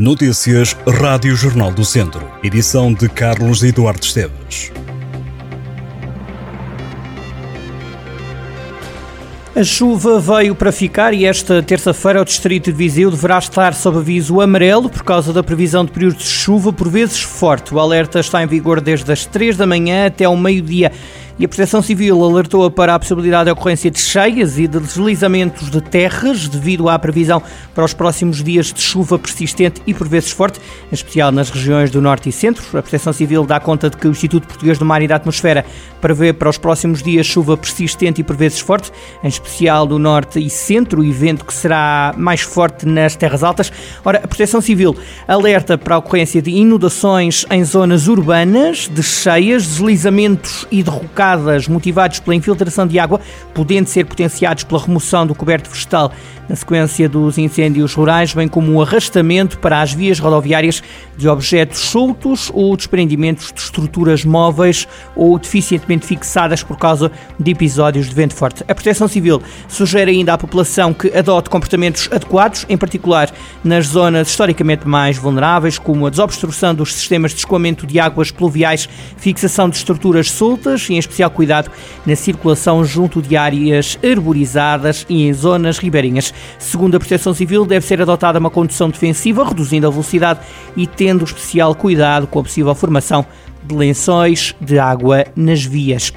Notícias Rádio Jornal do Centro. Edição de Carlos Eduardo Esteves. A chuva veio para ficar e esta terça-feira o Distrito de Viseu deverá estar sob aviso amarelo por causa da previsão de períodos de chuva, por vezes forte. O alerta está em vigor desde as 3 da manhã até ao meio-dia e a Proteção Civil alertou para a possibilidade de ocorrência de cheias e de deslizamentos de terras devido à previsão para os próximos dias de chuva persistente e por vezes forte, em especial nas regiões do Norte e Centro. A Proteção Civil dá conta de que o Instituto Português do Mar e da Atmosfera prevê para os próximos dias chuva persistente e por vezes forte, em especial do Norte e Centro, e vento que será mais forte nas terras altas. Ora, a Proteção Civil alerta para a ocorrência de inundações em zonas urbanas, de cheias, deslizamentos e derrocados motivados pela infiltração de água, podendo ser potenciados pela remoção do coberto vegetal na sequência dos incêndios rurais, bem como o arrastamento para as vias rodoviárias de objetos soltos ou desprendimentos de estruturas móveis ou deficientemente fixadas por causa de episódios de vento forte. A Proteção Civil sugere ainda à população que adote comportamentos adequados, em particular nas zonas historicamente mais vulneráveis, como a desobstrução dos sistemas de escoamento de águas pluviais, fixação de estruturas soltas e, em especial, cuidado na circulação junto de áreas arborizadas e em zonas ribeirinhas. Segundo a Proteção Civil, deve ser adotada uma condução defensiva, reduzindo a velocidade e tendo especial cuidado com a possível formação de lençóis de água nas vias.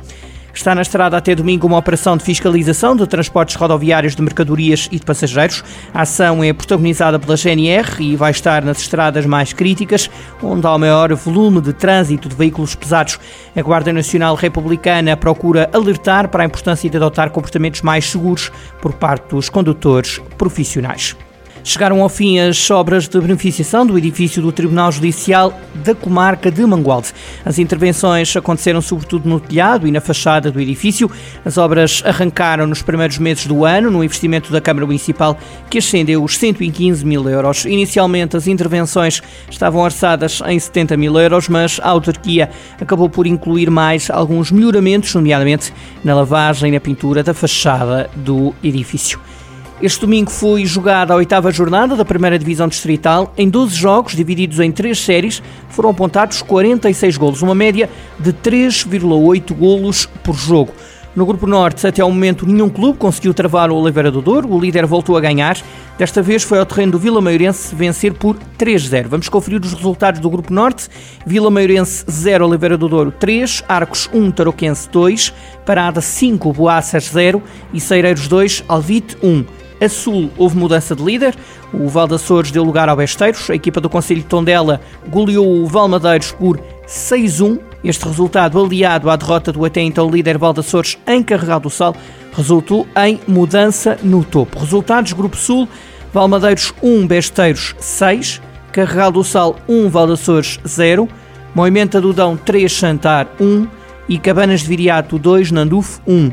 Está na estrada até domingo uma operação de fiscalização de transportes rodoviários de mercadorias e de passageiros. A ação é protagonizada pela GNR e vai estar nas estradas mais críticas, onde há o maior volume de trânsito de veículos pesados. A Guarda Nacional Republicana procura alertar para a importância de adotar comportamentos mais seguros por parte dos condutores profissionais. Chegaram ao fim as obras de beneficiação do edifício do Tribunal Judicial da Comarca de Mangualde. As intervenções aconteceram sobretudo no telhado e na fachada do edifício. As obras arrancaram nos primeiros meses do ano, no investimento da Câmara Municipal, que ascendeu os 115 mil euros. Inicialmente, as intervenções estavam orçadas em 70 mil euros, mas a autarquia acabou por incluir mais alguns melhoramentos, nomeadamente na lavagem e na pintura da fachada do edifício. Este domingo foi jogada a oitava jornada da primeira divisão distrital. Em 12 jogos, divididos em três séries, foram apontados 46 golos, uma média de 3,8 golos por jogo. No Grupo Norte, até ao momento, nenhum clube conseguiu travar o Oliveira do Douro. O líder voltou a ganhar. Desta vez foi ao terreno do Vila Maiorense vencer por 3-0. Vamos conferir os resultados do Grupo Norte. Vila Maiorense 0, Oliveira do Douro 3, Arcos 1, Tarouquense 2, Parada 5, Boaças 0 e Seireiros 2, Alvite 1. A Sul houve mudança de líder. O Valdaçores deu lugar ao Besteiros. A equipa do Conselho de Tondela goleou o Valmadeiros por 6-1. Este resultado, aliado à derrota do até então líder Valdaçores em Carregado do Sal, resultou em mudança no topo. Resultados: Grupo Sul, Valmadeiros 1, Besteiros 6, Carregado do Sal 1, Valdaçores 0, Moimenta do Dão 3, Chantar 1 e Cabanas de Viriato 2, Nandufo 1.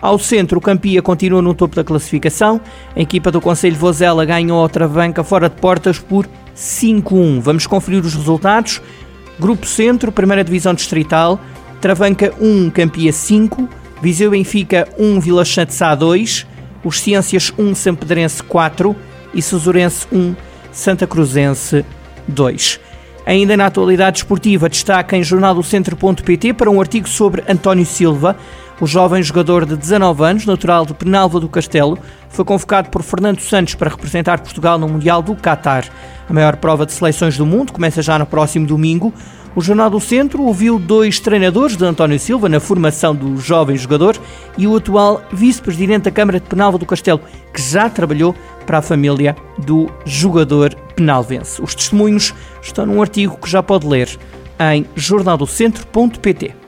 Ao centro, o Campia continua no topo da classificação. A equipa do Conselho Vozela ganhou outra banca fora de portas por 5-1. Vamos conferir os resultados. Grupo Centro, primeira divisão distrital. Travanca 1, Campia 5. Viseu Benfica 1, Vila Chante Sá 2. Os Ciências 1, Sampedrense 4. E Susurense 1, Santa Cruzense 2. Ainda na atualidade esportiva, destaca em jornaldocentro.pt para um artigo sobre António Silva, o jovem jogador de 19 anos, natural de Penalva do Castelo, foi convocado por Fernando Santos para representar Portugal no Mundial do Qatar. A maior prova de seleções do mundo começa já no próximo domingo. O Jornal do Centro ouviu dois treinadores de António Silva na formação do jovem jogador e o atual vice-presidente da Câmara de Penalva do Castelo, que já trabalhou para a família do jogador penalvense. Os testemunhos estão num artigo que já pode ler em jornaldocentro.pt.